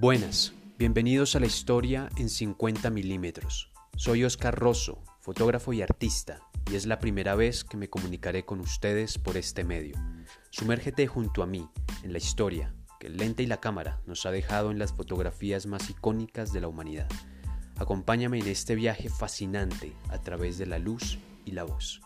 Buenas, bienvenidos a la historia en 50 milímetros. Soy Oscar Rosso, fotógrafo y artista, y es la primera vez que me comunicaré con ustedes por este medio. Sumérgete junto a mí en la historia que el lente y la cámara nos ha dejado en las fotografías más icónicas de la humanidad. Acompáñame en este viaje fascinante a través de la luz y la voz.